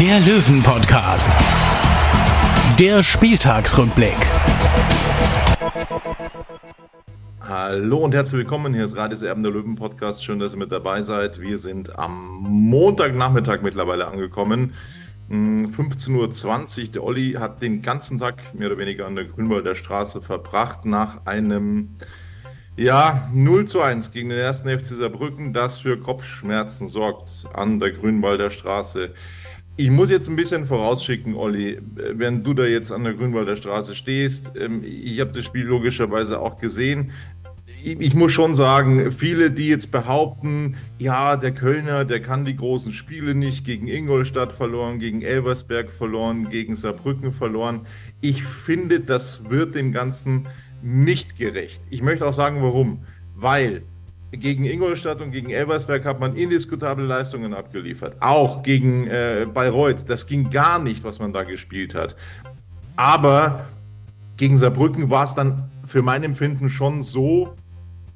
der Löwen-Podcast. Der Spieltagsrückblick. Hallo und herzlich willkommen. Hier ist Radis Erben der Löwen Podcast. Schön, dass ihr mit dabei seid. Wir sind am Montagnachmittag mittlerweile angekommen. 15.20 Uhr. Der Olli hat den ganzen Tag mehr oder weniger an der Grünwalder Straße verbracht nach einem ja, 0 zu 1 gegen den ersten FC Saarbrücken, das für Kopfschmerzen sorgt an der Grünwalder Straße. Ich muss jetzt ein bisschen vorausschicken, Olli, wenn du da jetzt an der Grünwalder Straße stehst. Ähm, ich habe das Spiel logischerweise auch gesehen. Ich muss schon sagen, viele, die jetzt behaupten, ja, der Kölner, der kann die großen Spiele nicht, gegen Ingolstadt verloren, gegen Elversberg verloren, gegen Saarbrücken verloren. Ich finde, das wird dem Ganzen nicht gerecht. Ich möchte auch sagen, warum. Weil gegen Ingolstadt und gegen Elversberg hat man indiskutable Leistungen abgeliefert. Auch gegen äh, Bayreuth. Das ging gar nicht, was man da gespielt hat. Aber gegen Saarbrücken war es dann für mein Empfinden schon so,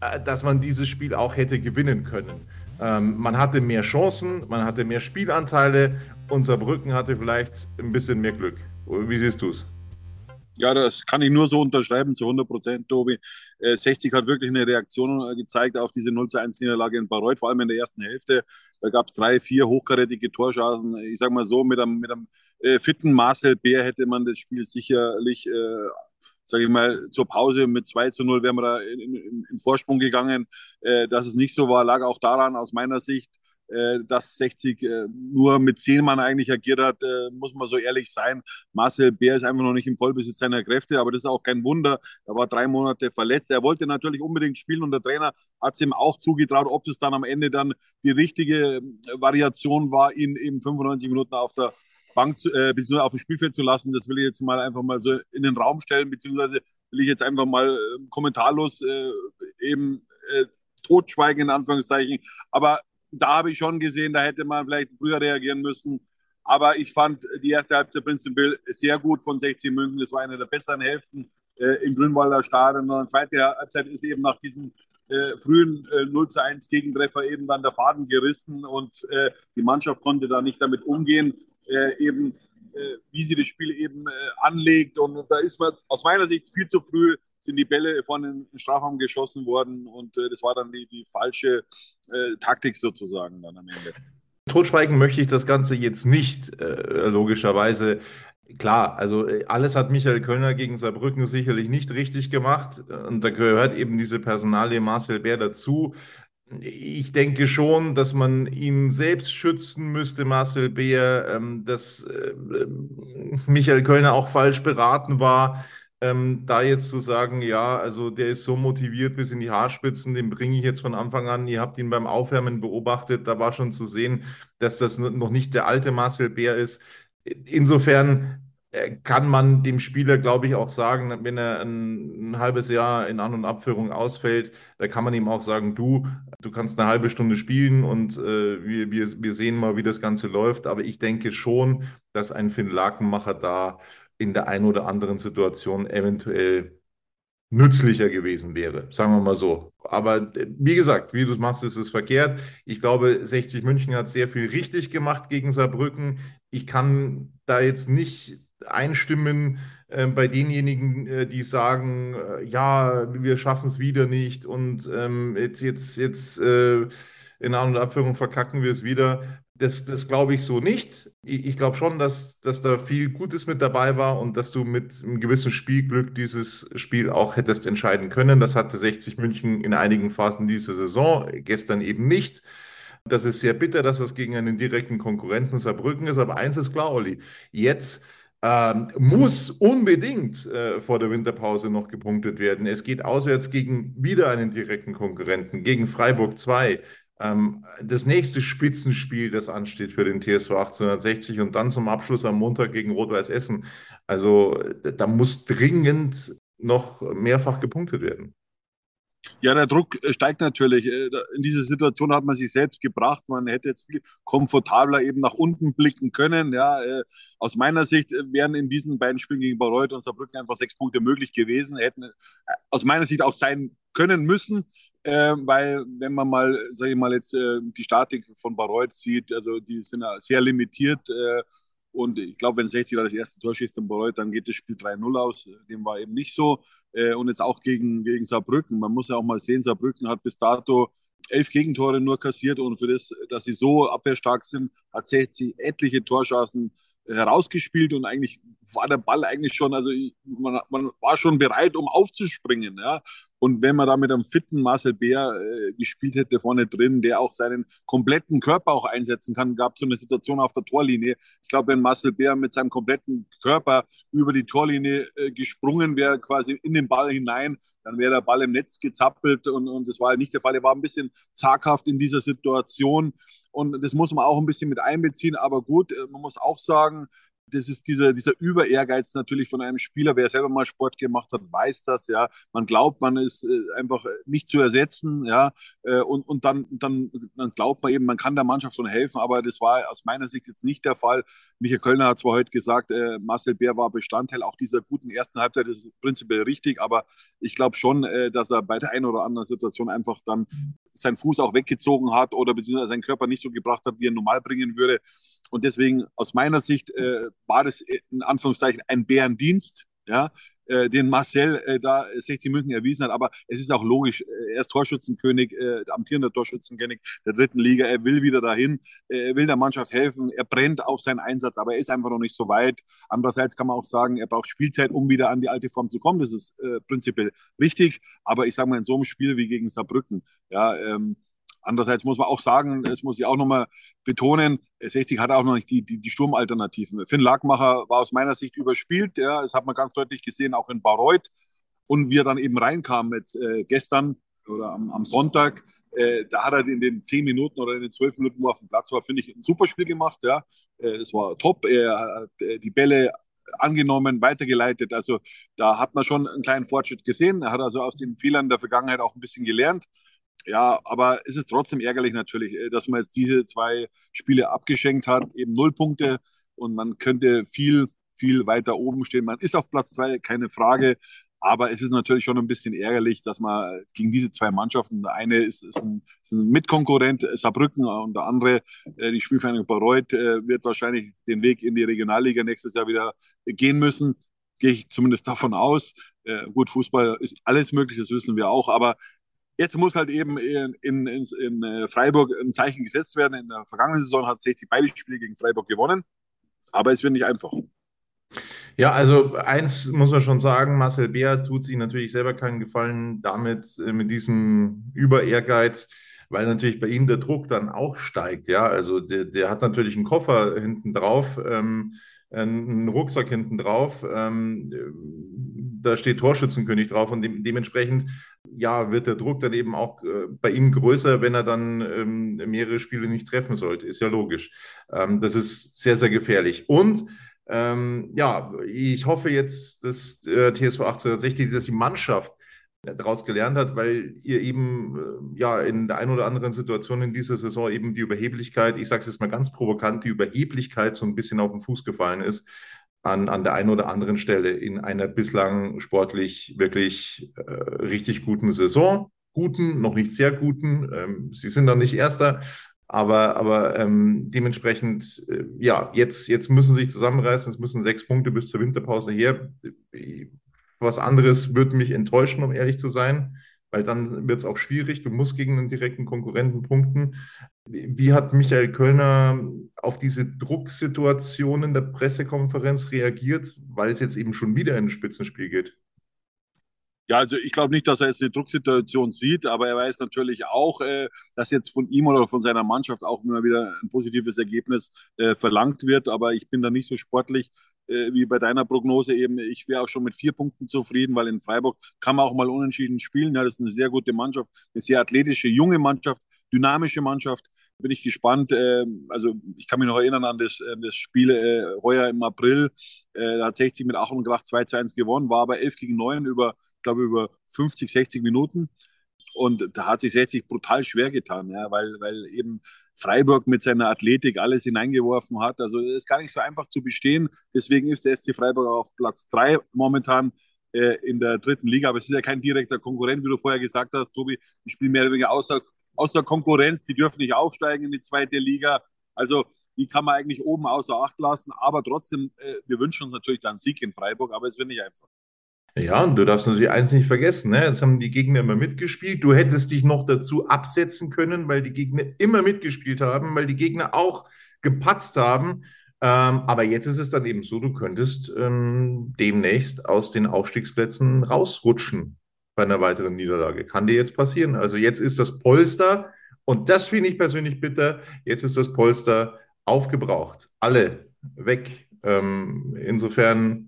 äh, dass man dieses Spiel auch hätte gewinnen können. Ähm, man hatte mehr Chancen, man hatte mehr Spielanteile und Saarbrücken hatte vielleicht ein bisschen mehr Glück. Wie siehst du es? Ja, das kann ich nur so unterschreiben, zu 100 Prozent, Tobi. Äh, 60 hat wirklich eine Reaktion äh, gezeigt auf diese 0 zu 1 Niederlage in Bayreuth, vor allem in der ersten Hälfte. Da gab es drei, vier hochkarätige Torschancen. Ich sage mal so, mit einem, mit einem äh, fitten Marcel Bär hätte man das Spiel sicherlich, äh, sage ich mal, zur Pause mit 2 zu 0 wären wir da in, in, in Vorsprung gegangen. Äh, dass es nicht so war, lag auch daran aus meiner Sicht, äh, dass 60 äh, nur mit zehn Mann eigentlich agiert hat, äh, muss man so ehrlich sein. Marcel Bär ist einfach noch nicht im Vollbesitz seiner Kräfte, aber das ist auch kein Wunder. Er war drei Monate verletzt. Er wollte natürlich unbedingt spielen und der Trainer hat es ihm auch zugetraut. Ob es dann am Ende dann die richtige Variation war, ihn eben 95 Minuten auf der Bank zu, äh, beziehungsweise auf dem Spielfeld zu lassen, das will ich jetzt mal einfach mal so in den Raum stellen, beziehungsweise will ich jetzt einfach mal äh, kommentarlos äh, eben äh, totschweigen, in Anführungszeichen. Aber da habe ich schon gesehen, da hätte man vielleicht früher reagieren müssen. Aber ich fand die erste Halbzeit prinzipiell sehr gut von 60 München. Das war eine der besseren Hälften äh, im Grünwalder Stadion. Und die zweite Halbzeit ist eben nach diesem äh, frühen äh, 0 zu 1 Gegentreffer eben dann der Faden gerissen und äh, die Mannschaft konnte da nicht damit umgehen, äh, eben äh, wie sie das Spiel eben anlegt. Und da ist man aus meiner Sicht viel zu früh sind die Bälle von den Strafraum geschossen worden und äh, das war dann die, die falsche äh, Taktik sozusagen dann am Ende. Totschweigen möchte ich das Ganze jetzt nicht, äh, logischerweise. Klar, also äh, alles hat Michael Kölner gegen Saarbrücken sicherlich nicht richtig gemacht und da gehört eben diese Personalie Marcel Bär dazu. Ich denke schon, dass man ihn selbst schützen müsste, Marcel Bär, ähm, dass äh, Michael Kölner auch falsch beraten war. Ähm, da jetzt zu sagen, ja, also der ist so motiviert bis in die Haarspitzen, den bringe ich jetzt von Anfang an. Ihr habt ihn beim Aufwärmen beobachtet, da war schon zu sehen, dass das noch nicht der alte Marcel Bär ist. Insofern äh, kann man dem Spieler, glaube ich, auch sagen, wenn er ein, ein, halbes Jahr in An- und Abführung ausfällt, da kann man ihm auch sagen, du, du kannst eine halbe Stunde spielen und äh, wir, wir, wir sehen mal, wie das Ganze läuft. Aber ich denke schon, dass ein Finn Lakenmacher da in der einen oder anderen Situation eventuell nützlicher gewesen wäre, sagen wir mal so. Aber äh, wie gesagt, wie du es machst, ist es verkehrt. Ich glaube, 60 München hat sehr viel richtig gemacht gegen Saarbrücken. Ich kann da jetzt nicht einstimmen äh, bei denjenigen, äh, die sagen, äh, ja, wir schaffen es wieder nicht und ähm, jetzt, jetzt, jetzt äh, in An- und Abführung verkacken wir es wieder. Das, das glaube ich so nicht. Ich, ich glaube schon, dass, dass da viel Gutes mit dabei war und dass du mit einem gewissen Spielglück dieses Spiel auch hättest entscheiden können. Das hatte 60 München in einigen Phasen dieser Saison, gestern eben nicht. Das ist sehr bitter, dass das gegen einen direkten Konkurrenten Saarbrücken ist. Aber eins ist klar, Olli, jetzt ähm, muss unbedingt äh, vor der Winterpause noch gepunktet werden. Es geht auswärts gegen wieder einen direkten Konkurrenten, gegen Freiburg 2. Ähm, das nächste Spitzenspiel, das ansteht für den TSV 1860 und dann zum Abschluss am Montag gegen Rot-Weiß Essen. Also da muss dringend noch mehrfach gepunktet werden. Ja, der Druck äh, steigt natürlich. Äh, in diese Situation hat man sich selbst gebracht. Man hätte jetzt viel komfortabler eben nach unten blicken können. Ja, äh, aus meiner Sicht wären in diesen beiden Spielen gegen Bayreuth und Saarbrücken einfach sechs Punkte möglich gewesen. Hätten aus meiner Sicht auch sein können müssen, weil wenn man mal, sage ich mal jetzt die Statik von Bayreuth sieht, also die sind sehr limitiert. Und ich glaube, wenn 60 da das erste Tor schießt in Bayreuth, dann geht das Spiel 3-0 aus. Dem war eben nicht so. Äh, und jetzt auch gegen, gegen Saarbrücken. Man muss ja auch mal sehen, Saarbrücken hat bis dato elf Gegentore nur kassiert und für das, dass sie so abwehrstark sind, hat 60 etliche Torschancen herausgespielt und eigentlich war der Ball eigentlich schon, also man, man war schon bereit, um aufzuspringen. Ja? Und wenn man da mit einem fitten Marcel Bär äh, gespielt hätte vorne drin, der auch seinen kompletten Körper auch einsetzen kann, gab es so eine Situation auf der Torlinie. Ich glaube, wenn Marcel Bär mit seinem kompletten Körper über die Torlinie äh, gesprungen wäre, quasi in den Ball hinein, dann wäre der Ball im Netz gezappelt und, und das war halt nicht der Fall. Er war ein bisschen zaghaft in dieser Situation und das muss man auch ein bisschen mit einbeziehen. Aber gut, äh, man muss auch sagen, das ist dieser, dieser Über-Ehrgeiz natürlich von einem Spieler. Wer selber mal Sport gemacht hat, weiß das, ja. Man glaubt, man ist äh, einfach nicht zu ersetzen, ja. Äh, und, und dann, dann, dann glaubt man eben, man kann der Mannschaft schon helfen, aber das war aus meiner Sicht jetzt nicht der Fall. Michael Kölner hat zwar heute gesagt, äh, Marcel Bär war Bestandteil auch dieser guten ersten Halbzeit, das ist prinzipiell richtig, aber ich glaube schon, dass er bei der einen oder anderen Situation einfach dann seinen Fuß auch weggezogen hat oder beziehungsweise seinen Körper nicht so gebracht hat, wie er normal bringen würde. Und deswegen aus meiner Sicht äh, war das in Anführungszeichen ein Bärendienst, ja, äh, den Marcel äh, da 60 München erwiesen hat. Aber es ist auch logisch, äh, er ist Torschützenkönig, äh, amtierender Torschützenkönig der dritten Liga. Er will wieder dahin, äh, er will der Mannschaft helfen, er brennt auf seinen Einsatz, aber er ist einfach noch nicht so weit. Andererseits kann man auch sagen, er braucht Spielzeit, um wieder an die alte Form zu kommen. Das ist äh, prinzipiell richtig. Aber ich sage mal, in so einem Spiel wie gegen Saarbrücken, ja, ähm, Andererseits muss man auch sagen, das muss ich auch nochmal betonen, 60 hat auch noch nicht die, die, die Sturmalternativen. Finn Lagmacher war aus meiner Sicht überspielt, ja, das hat man ganz deutlich gesehen, auch in Bayreuth. Und wie er dann eben reinkam jetzt äh, gestern oder am, am Sonntag, äh, da hat er in den zehn Minuten oder in den zwölf Minuten, wo er auf dem Platz war, finde ich, ein super Spiel gemacht. Ja. Äh, es war top. Er hat äh, die Bälle angenommen, weitergeleitet. Also da hat man schon einen kleinen Fortschritt gesehen. Er hat also aus den Fehlern der Vergangenheit auch ein bisschen gelernt. Ja, aber es ist trotzdem ärgerlich natürlich, äh, dass man jetzt diese zwei Spiele abgeschenkt hat, eben null Punkte und man könnte viel, viel weiter oben stehen. Man ist auf Platz zwei, keine Frage. Aber es ist natürlich schon ein bisschen ärgerlich, dass man gegen diese zwei Mannschaften, der eine ist, ist, ein, ist ein, Mitkonkurrent, Saarbrücken, und der andere, äh, die Spielvereinigung Bayreuth, äh, wird wahrscheinlich den Weg in die Regionalliga nächstes Jahr wieder gehen müssen. Gehe ich zumindest davon aus. Äh, gut, Fußball ist alles möglich, das wissen wir auch, aber Jetzt muss halt eben in, in, in, in äh, Freiburg ein Zeichen gesetzt werden. In der vergangenen Saison hat 60 beide Spiele gegen Freiburg gewonnen, aber es wird nicht einfach. Ja, also eins muss man schon sagen, Marcel Beer tut sich natürlich selber keinen Gefallen damit, äh, mit diesem Über-Ehrgeiz, weil natürlich bei ihm der Druck dann auch steigt. Ja, also der, der hat natürlich einen Koffer hinten drauf, ähm, einen Rucksack hinten drauf. Ähm, da steht Torschützenkönig drauf und de dementsprechend ja, wird der Druck dann eben auch äh, bei ihm größer, wenn er dann ähm, mehrere Spiele nicht treffen sollte. Ist ja logisch. Ähm, das ist sehr, sehr gefährlich. Und ähm, ja, ich hoffe jetzt, dass äh, TSV 1860, dass die Mannschaft daraus gelernt hat, weil ihr eben äh, ja in der einen oder anderen Situation in dieser Saison eben die Überheblichkeit, ich sage es jetzt mal ganz provokant, die Überheblichkeit so ein bisschen auf den Fuß gefallen ist an, an der einen oder anderen Stelle in einer bislang sportlich wirklich äh, richtig guten Saison. Guten, noch nicht sehr guten. Ähm, sie sind dann nicht Erster, aber, aber ähm, dementsprechend, äh, ja, jetzt, jetzt müssen sie sich zusammenreißen. Es müssen sechs Punkte bis zur Winterpause her. Was anderes würde mich enttäuschen, um ehrlich zu sein weil dann wird es auch schwierig. Du musst gegen einen direkten Konkurrenten punkten. Wie hat Michael Kölner auf diese Drucksituation in der Pressekonferenz reagiert, weil es jetzt eben schon wieder in ein Spitzenspiel geht? Ja, also ich glaube nicht, dass er jetzt eine Drucksituation sieht, aber er weiß natürlich auch, äh, dass jetzt von ihm oder von seiner Mannschaft auch immer wieder ein positives Ergebnis äh, verlangt wird. Aber ich bin da nicht so sportlich äh, wie bei deiner Prognose eben. Ich wäre auch schon mit vier Punkten zufrieden, weil in Freiburg kann man auch mal unentschieden spielen. Ja, das ist eine sehr gute Mannschaft, eine sehr athletische, junge Mannschaft dynamische Mannschaft. Bin ich gespannt. Äh, also ich kann mich noch erinnern an das, an das Spiel äh, heuer im April. Äh, da hat 60 mit Ach und Krach 2 zu 1 gewonnen, war aber 11 gegen 9 über, ich glaube, über 50, 60 Minuten. Und da hat sich 60 brutal schwer getan, ja, weil, weil eben Freiburg mit seiner Athletik alles hineingeworfen hat. Also es ist gar nicht so einfach zu bestehen. Deswegen ist der SC Freiburg auf Platz 3 momentan äh, in der dritten Liga. Aber es ist ja kein direkter Konkurrent, wie du vorher gesagt hast, Tobi. Die spielen mehr oder weniger außer, außer Konkurrenz. Die dürfen nicht aufsteigen in die zweite Liga. Also die kann man eigentlich oben außer Acht lassen. Aber trotzdem, äh, wir wünschen uns natürlich dann Sieg in Freiburg, aber es wird nicht einfach. Ja, und du darfst natürlich eins nicht vergessen, ne? Jetzt haben die Gegner immer mitgespielt. Du hättest dich noch dazu absetzen können, weil die Gegner immer mitgespielt haben, weil die Gegner auch gepatzt haben. Ähm, aber jetzt ist es dann eben so, du könntest ähm, demnächst aus den Aufstiegsplätzen rausrutschen bei einer weiteren Niederlage. Kann dir jetzt passieren. Also jetzt ist das Polster, und das finde ich persönlich bitter, jetzt ist das Polster aufgebraucht. Alle weg. Ähm, insofern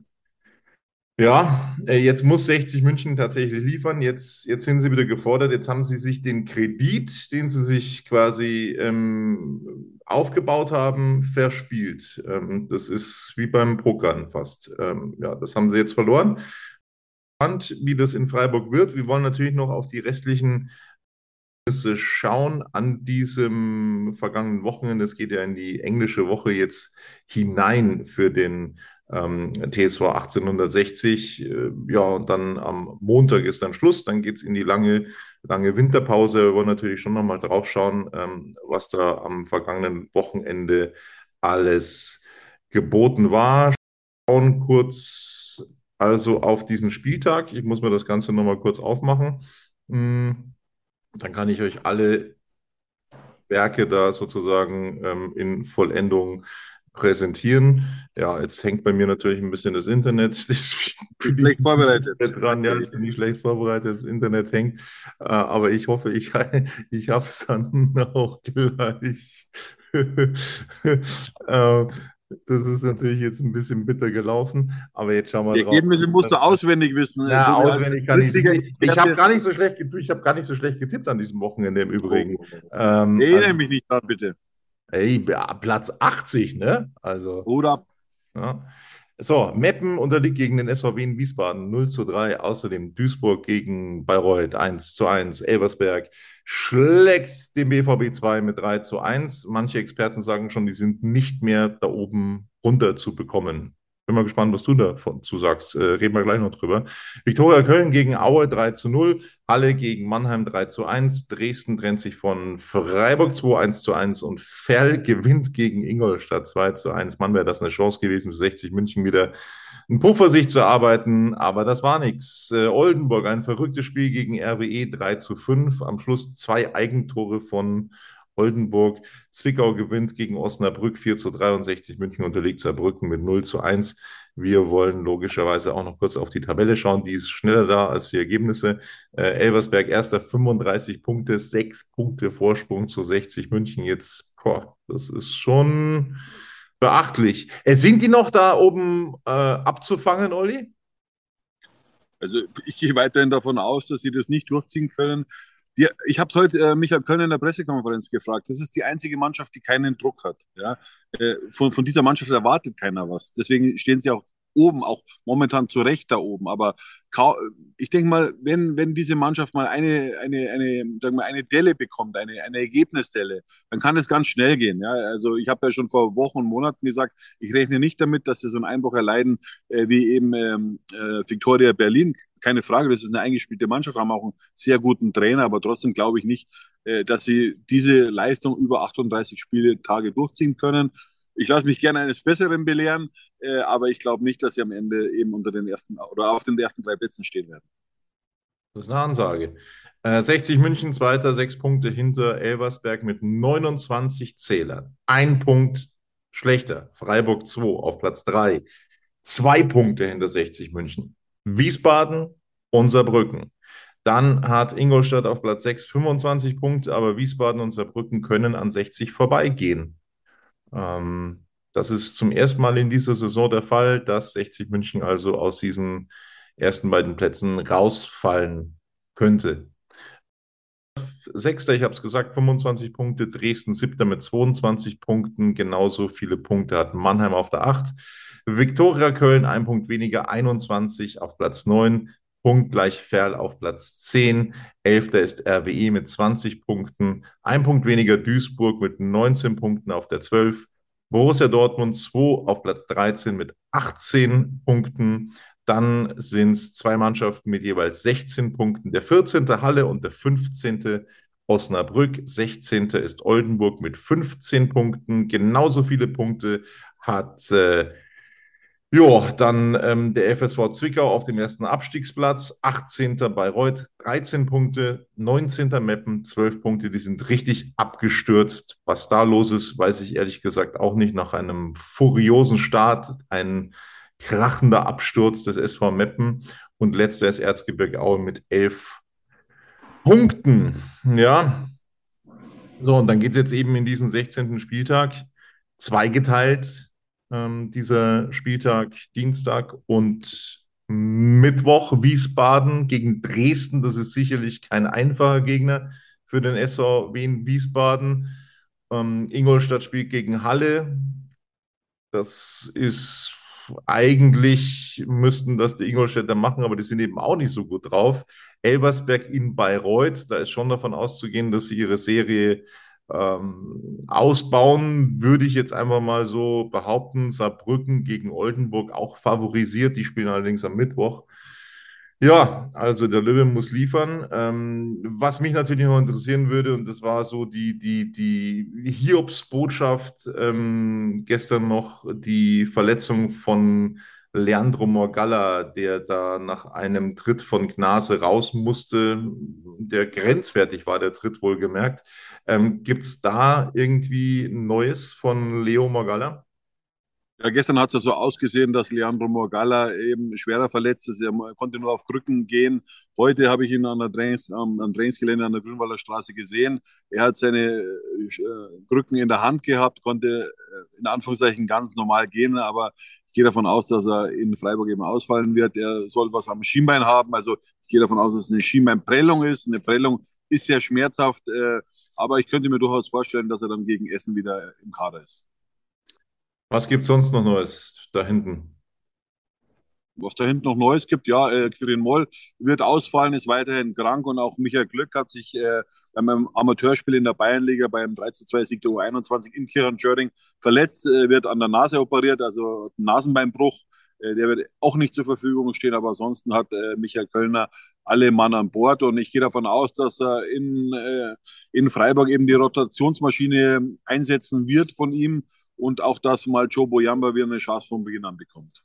ja, äh, jetzt muss 60 München tatsächlich liefern. Jetzt, jetzt sind sie wieder gefordert. Jetzt haben sie sich den Kredit, den sie sich quasi ähm, aufgebaut haben, verspielt. Ähm, das ist wie beim Pokern fast. Ähm, ja, das haben sie jetzt verloren. Spannend, wie das in Freiburg wird. Wir wollen natürlich noch auf die restlichen schauen an diesem vergangenen Wochenende. Es geht ja in die englische Woche jetzt hinein für den ähm, TSV 1860. Äh, ja, und dann am Montag ist dann Schluss. Dann geht es in die lange, lange Winterpause. Wir wollen natürlich schon nochmal drauf schauen, ähm, was da am vergangenen Wochenende alles geboten war. Schauen kurz also auf diesen Spieltag. Ich muss mir das Ganze nochmal kurz aufmachen. Hm, dann kann ich euch alle Werke da sozusagen ähm, in Vollendung präsentieren. Ja, jetzt hängt bei mir natürlich ein bisschen das Internet. Schlecht vorbereitet. Dran. Ja, ich bin nicht schlecht vorbereitet, das Internet hängt. Äh, aber ich hoffe, ich, ich habe es dann auch gleich. Äh, das ist natürlich jetzt ein bisschen bitter gelaufen, aber jetzt schauen wir drauf. Ergebnisse musst du auswendig wissen. Ja, so auswendig kann ich. Ich habe gar nicht so schlecht, ich habe gar nicht so schlecht getippt an diesem Wochenende im Übrigen. Oh. Ähm, Erinnere also, mich nicht dran, bitte. Ey, Platz 80, ne? Also. Oder. Ja. So, Meppen unterliegt gegen den SVW in Wiesbaden 0 zu 3. Außerdem Duisburg gegen Bayreuth 1 zu 1. Elversberg schlägt den BVB 2 mit 3 zu 1. Manche Experten sagen schon, die sind nicht mehr da oben runter zu bekommen. Bin mal gespannt, was du dazu sagst. Äh, reden wir gleich noch drüber. Viktoria Köln gegen Aue 3 zu 0. Halle gegen Mannheim 3 zu 1. Dresden trennt sich von Freiburg 2 1 zu 1 und Ferl gewinnt gegen Ingolstadt 2 zu 1. Mann, wäre das eine Chance gewesen, für 60 München wieder ein Puffer sich zu arbeiten, aber das war nichts. Äh, Oldenburg, ein verrücktes Spiel gegen RWE 3 zu 5. Am Schluss zwei Eigentore von Oldenburg. Zwickau gewinnt gegen Osnabrück 4 zu 63. München unterliegt Saarbrücken mit 0 zu 1. Wir wollen logischerweise auch noch kurz auf die Tabelle schauen. Die ist schneller da als die Ergebnisse. Äh, Elversberg erster 35 Punkte, 6 Punkte Vorsprung zu 60 München. Jetzt, boah, das ist schon beachtlich. Äh, sind die noch da oben äh, abzufangen, Olli? Also ich gehe weiterhin davon aus, dass sie das nicht durchziehen können. Die, ich habe heute äh, Michael Köln in der Pressekonferenz gefragt. Das ist die einzige Mannschaft, die keinen Druck hat. Ja? Äh, von, von dieser Mannschaft erwartet keiner was. Deswegen stehen sie auch oben, auch momentan zu Recht da oben. Aber ich denke mal, wenn, wenn diese Mannschaft mal eine, eine, eine, sagen wir, eine Delle bekommt, eine, eine Ergebnisdelle, dann kann es ganz schnell gehen. Ja? Also ich habe ja schon vor Wochen und Monaten gesagt, ich rechne nicht damit, dass sie so einen Einbruch erleiden äh, wie eben ähm, äh, Victoria Berlin. Keine Frage, das ist eine eingespielte Mannschaft, haben auch einen sehr guten Trainer, aber trotzdem glaube ich nicht, äh, dass sie diese Leistung über 38 Spieltage durchziehen können. Ich lasse mich gerne eines Besseren belehren, äh, aber ich glaube nicht, dass sie am Ende eben unter den ersten oder auf den ersten drei Plätzen stehen werden. Das ist eine Ansage. Äh, 60 München, zweiter, sechs Punkte hinter Elversberg mit 29 Zählern. Ein Punkt schlechter. Freiburg 2 auf Platz 3. Zwei Punkte hinter 60 München. Wiesbaden und Saarbrücken. Dann hat Ingolstadt auf Platz 6 25 Punkte, aber Wiesbaden und Saarbrücken können an 60 vorbeigehen. Ähm, das ist zum ersten Mal in dieser Saison der Fall, dass 60 München also aus diesen ersten beiden Plätzen rausfallen könnte. Sechster, ich habe es gesagt, 25 Punkte. Dresden Siebter mit 22 Punkten. Genauso viele Punkte hat Mannheim auf der Acht. Viktoria Köln, ein Punkt weniger, 21 auf Platz 9. Punktgleich Ferl auf Platz 10. Elfter ist RWE mit 20 Punkten. Ein Punkt weniger Duisburg mit 19 Punkten auf der 12. Borussia Dortmund 2 auf Platz 13 mit 18 Punkten. Dann sind es zwei Mannschaften mit jeweils 16 Punkten. Der 14. Halle und der 15. Osnabrück. 16. ist Oldenburg mit 15 Punkten. Genauso viele Punkte hat äh, ja, dann ähm, der FSV Zwickau auf dem ersten Abstiegsplatz, 18. Bayreuth, 13 Punkte, 19. Meppen, 12 Punkte, die sind richtig abgestürzt. Was da los ist, weiß ich ehrlich gesagt auch nicht. Nach einem furiosen Start, ein krachender Absturz des SV Meppen und letzter ist Erzgebirge Aue mit 11 Punkten. Ja, so, und dann geht es jetzt eben in diesen 16. Spieltag zweigeteilt ähm, dieser Spieltag Dienstag und Mittwoch Wiesbaden gegen Dresden. Das ist sicherlich kein einfacher Gegner für den SVW in Wiesbaden. Ähm, Ingolstadt spielt gegen Halle. Das ist eigentlich müssten das die Ingolstädter machen, aber die sind eben auch nicht so gut drauf. Elversberg in Bayreuth, da ist schon davon auszugehen, dass sie ihre Serie ähm, ausbauen würde ich jetzt einfach mal so behaupten. Saarbrücken gegen Oldenburg auch favorisiert. Die spielen allerdings am Mittwoch. Ja, also der Löwe muss liefern. Ähm, was mich natürlich noch interessieren würde, und das war so die, die, die Hiobs-Botschaft ähm, gestern noch, die Verletzung von Leandro Morgalla, der da nach einem Tritt von Gnase raus musste, der grenzwertig war, der Tritt wohlgemerkt. Ähm, Gibt es da irgendwie Neues von Leo Morgalla? Ja, gestern hat es ja so ausgesehen, dass Leandro Morgalla eben schwerer verletzt ist. Er konnte nur auf Krücken gehen. Heute habe ich ihn an der Trainings, am, am Trainingsgelände an der Grünwalder Straße gesehen. Er hat seine äh, Krücken in der Hand gehabt, konnte äh, in Anführungszeichen ganz normal gehen, aber gehe davon aus, dass er in Freiburg eben ausfallen wird. Er soll was am Schienbein haben. Also ich gehe davon aus, dass es eine Schienbeinprellung ist. Eine Prellung ist sehr schmerzhaft, äh, aber ich könnte mir durchaus vorstellen, dass er dann gegen Essen wieder im Kader ist. Was gibt es sonst noch Neues da hinten? Was da hinten noch Neues gibt. Ja, äh, Quirin Moll wird ausfallen, ist weiterhin krank und auch Michael Glück hat sich äh, beim Amateurspiel in der Bayernliga beim 3-2 Sieg der U21 in Kirchenschöring verletzt, äh, wird an der Nase operiert, also Nasenbeinbruch. Äh, der wird auch nicht zur Verfügung stehen, aber ansonsten hat äh, Michael Kölner alle Mann an Bord und ich gehe davon aus, dass er in, äh, in Freiburg eben die Rotationsmaschine einsetzen wird von ihm und auch, dass mal Joe Boyamba wieder eine Chance von Beginn an bekommt.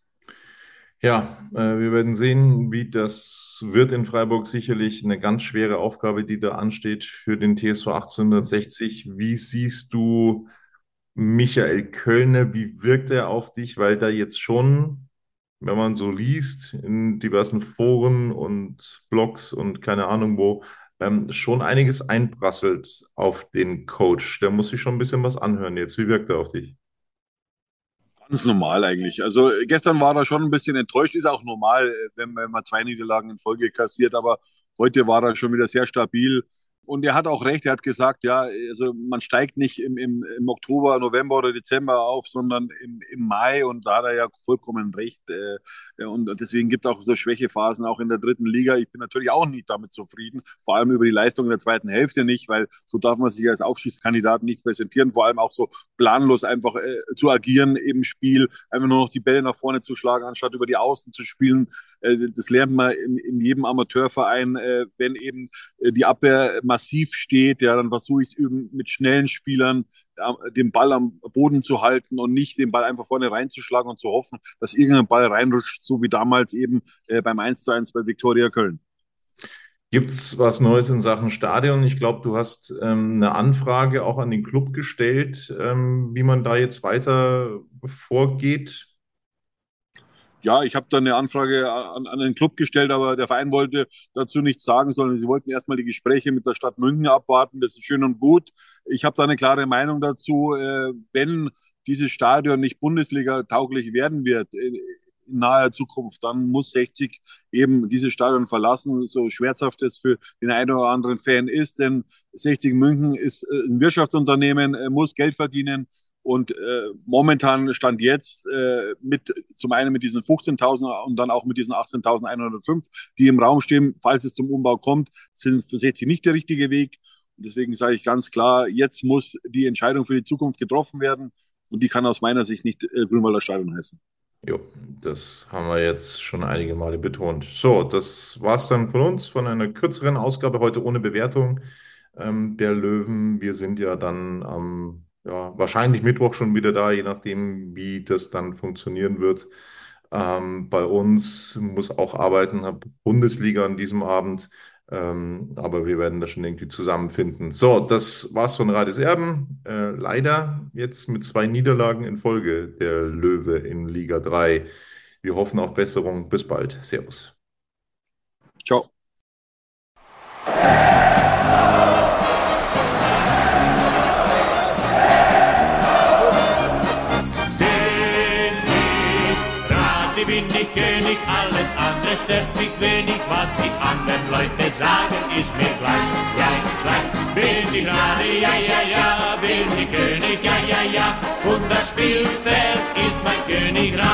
Ja, äh, wir werden sehen, wie das wird in Freiburg. Sicherlich eine ganz schwere Aufgabe, die da ansteht für den TSV 1860. Wie siehst du Michael Kölner? Wie wirkt er auf dich? Weil da jetzt schon, wenn man so liest, in diversen Foren und Blogs und keine Ahnung wo, ähm, schon einiges einprasselt auf den Coach. Der muss sich schon ein bisschen was anhören jetzt. Wie wirkt er auf dich? Ganz normal eigentlich. Also gestern war er schon ein bisschen enttäuscht, ist auch normal, wenn man zwei Niederlagen in Folge kassiert, aber heute war er schon wieder sehr stabil. Und er hat auch recht, er hat gesagt, ja, also man steigt nicht im, im, im Oktober, November oder Dezember auf, sondern im, im Mai und da hat er ja vollkommen recht. Äh, und deswegen gibt es auch so Schwächephasen auch in der dritten Liga. Ich bin natürlich auch nicht damit zufrieden, vor allem über die Leistung in der zweiten Hälfte nicht, weil so darf man sich als Aufschießkandidat nicht präsentieren, vor allem auch so planlos einfach äh, zu agieren im Spiel, einfach nur noch die Bälle nach vorne zu schlagen, anstatt über die Außen zu spielen. Äh, das lernt man in, in jedem Amateurverein, äh, wenn eben äh, die Abwehr massiv steht, ja, dann versuche ich es mit schnellen Spielern den Ball am Boden zu halten und nicht den Ball einfach vorne reinzuschlagen und zu hoffen, dass irgendein Ball reinrutscht, so wie damals eben beim 1 zu 1 bei Viktoria Köln. Gibt es was Neues in Sachen Stadion? Ich glaube, du hast ähm, eine Anfrage auch an den Club gestellt, ähm, wie man da jetzt weiter vorgeht. Ja, ich habe dann eine Anfrage an, an, den Club gestellt, aber der Verein wollte dazu nichts sagen, sondern sie wollten erstmal die Gespräche mit der Stadt München abwarten. Das ist schön und gut. Ich habe da eine klare Meinung dazu. Äh, wenn dieses Stadion nicht Bundesliga tauglich werden wird, äh, in naher Zukunft. Dann muss 60 eben dieses Stadion verlassen, so schmerzhaft es für den einen oder anderen Fan ist, denn 60 München ist äh, ein Wirtschaftsunternehmen, muss Geld verdienen und äh, momentan stand jetzt äh, mit zum einen mit diesen 15.000 und dann auch mit diesen 18.105, die im Raum stehen, falls es zum Umbau kommt, sind für 60 nicht der richtige Weg. Und deswegen sage ich ganz klar, jetzt muss die Entscheidung für die Zukunft getroffen werden und die kann aus meiner Sicht nicht äh, Grünwalder Stadion heißen. Jo, das haben wir jetzt schon einige Male betont. So, das war's dann von uns, von einer kürzeren Ausgabe heute ohne Bewertung ähm, der Löwen. Wir sind ja dann am ja, wahrscheinlich Mittwoch schon wieder da, je nachdem, wie das dann funktionieren wird. Ähm, bei uns muss auch arbeiten, habe Bundesliga an diesem Abend, ähm, aber wir werden das schon irgendwie zusammenfinden. So, das war's von Rades Erben. Äh, leider jetzt mit zwei Niederlagen in Folge der Löwe in Liga 3. Wir hoffen auf Besserung. Bis bald. Servus. Ciao. es stört mich wenig, was die anderen Leute sagen, ist mir gleich, gleich, gleich. Bin ich gerade, ja, ja, ja, bin ich König, ja, ja, ja, und das Spielfeld ist mein Königreich.